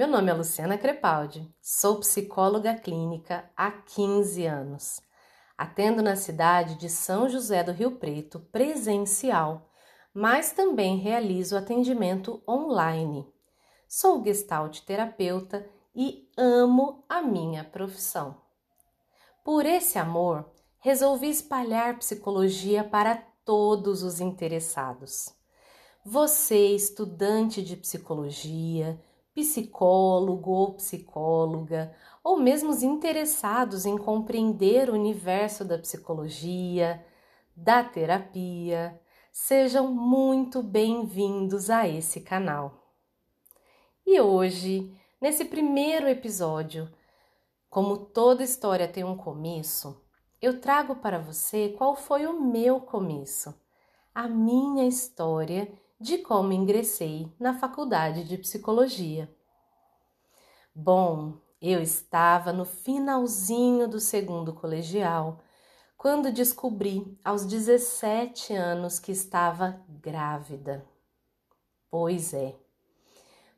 Meu nome é Luciana Crepaldi, sou psicóloga clínica há 15 anos. Atendo na cidade de São José do Rio Preto presencial, mas também realizo atendimento online. Sou gestalt terapeuta e amo a minha profissão. Por esse amor, resolvi espalhar psicologia para todos os interessados. Você, estudante de psicologia, psicólogo ou psicóloga, ou mesmo os interessados em compreender o universo da psicologia, da terapia, sejam muito bem-vindos a esse canal. E hoje, nesse primeiro episódio, como toda história tem um começo, eu trago para você qual foi o meu começo, a minha história de como ingressei na faculdade de psicologia. Bom, eu estava no finalzinho do segundo colegial quando descobri aos 17 anos que estava grávida. Pois é,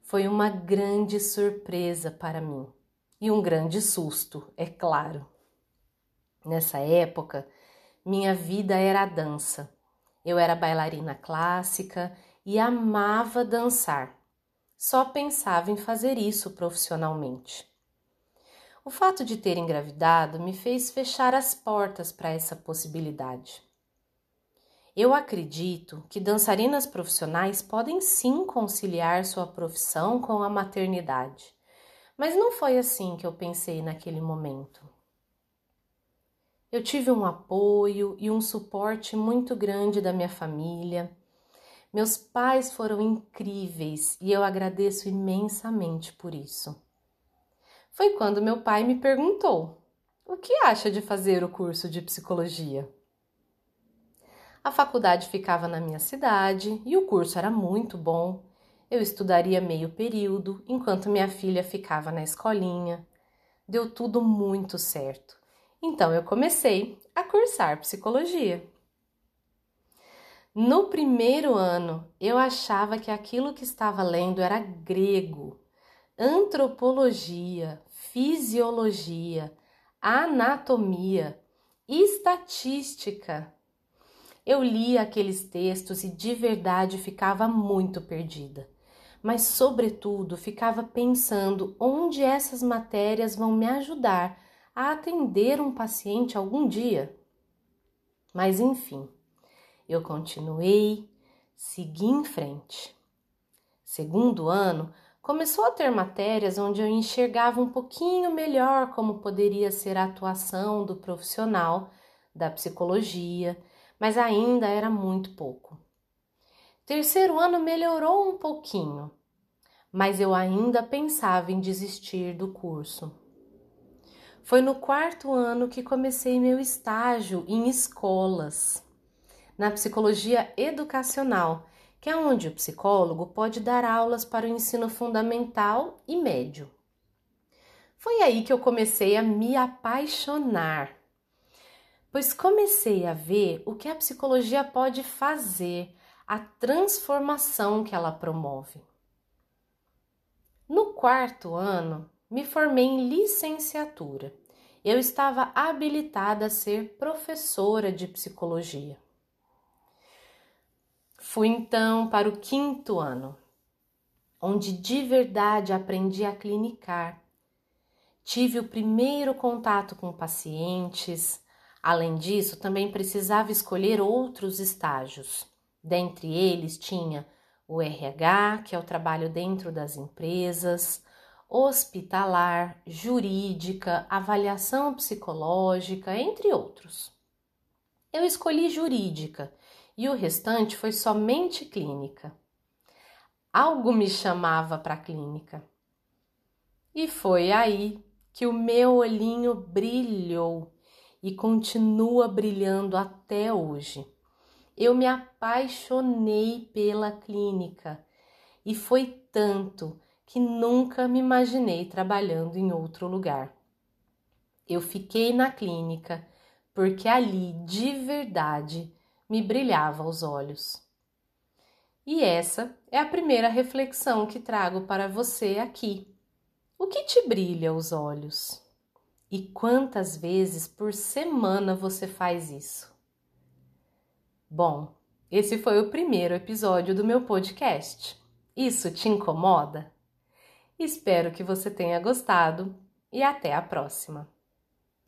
foi uma grande surpresa para mim e um grande susto, é claro. Nessa época, minha vida era a dança. Eu era bailarina clássica e amava dançar. Só pensava em fazer isso profissionalmente. O fato de ter engravidado me fez fechar as portas para essa possibilidade. Eu acredito que dançarinas profissionais podem sim conciliar sua profissão com a maternidade, mas não foi assim que eu pensei naquele momento. Eu tive um apoio e um suporte muito grande da minha família meus pais foram incríveis e eu agradeço imensamente por isso. Foi quando meu pai me perguntou: o que acha de fazer o curso de psicologia? A faculdade ficava na minha cidade e o curso era muito bom. Eu estudaria meio período enquanto minha filha ficava na escolinha. Deu tudo muito certo. Então eu comecei a cursar psicologia. No primeiro ano, eu achava que aquilo que estava lendo era grego, antropologia, fisiologia, anatomia, estatística. Eu lia aqueles textos e de verdade ficava muito perdida, mas, sobretudo, ficava pensando onde essas matérias vão me ajudar a atender um paciente algum dia. Mas, enfim. Eu continuei, segui em frente. Segundo ano, começou a ter matérias onde eu enxergava um pouquinho melhor como poderia ser a atuação do profissional da psicologia, mas ainda era muito pouco. Terceiro ano melhorou um pouquinho, mas eu ainda pensava em desistir do curso. Foi no quarto ano que comecei meu estágio em escolas na psicologia educacional, que é onde o psicólogo pode dar aulas para o ensino fundamental e médio. Foi aí que eu comecei a me apaixonar, pois comecei a ver o que a psicologia pode fazer, a transformação que ela promove. No quarto ano, me formei em licenciatura. Eu estava habilitada a ser professora de psicologia. Fui então para o quinto ano, onde de verdade aprendi a clinicar. Tive o primeiro contato com pacientes. Além disso, também precisava escolher outros estágios. Dentre eles tinha o RH, que é o trabalho dentro das empresas, hospitalar, jurídica, avaliação psicológica, entre outros. Eu escolhi jurídica e o restante foi somente clínica. Algo me chamava para a clínica. E foi aí que o meu olhinho brilhou e continua brilhando até hoje. Eu me apaixonei pela clínica e foi tanto que nunca me imaginei trabalhando em outro lugar. Eu fiquei na clínica porque ali de verdade me brilhava aos olhos. E essa é a primeira reflexão que trago para você aqui. O que te brilha os olhos? E quantas vezes por semana você faz isso? Bom, esse foi o primeiro episódio do meu podcast. Isso te incomoda? Espero que você tenha gostado e até a próxima!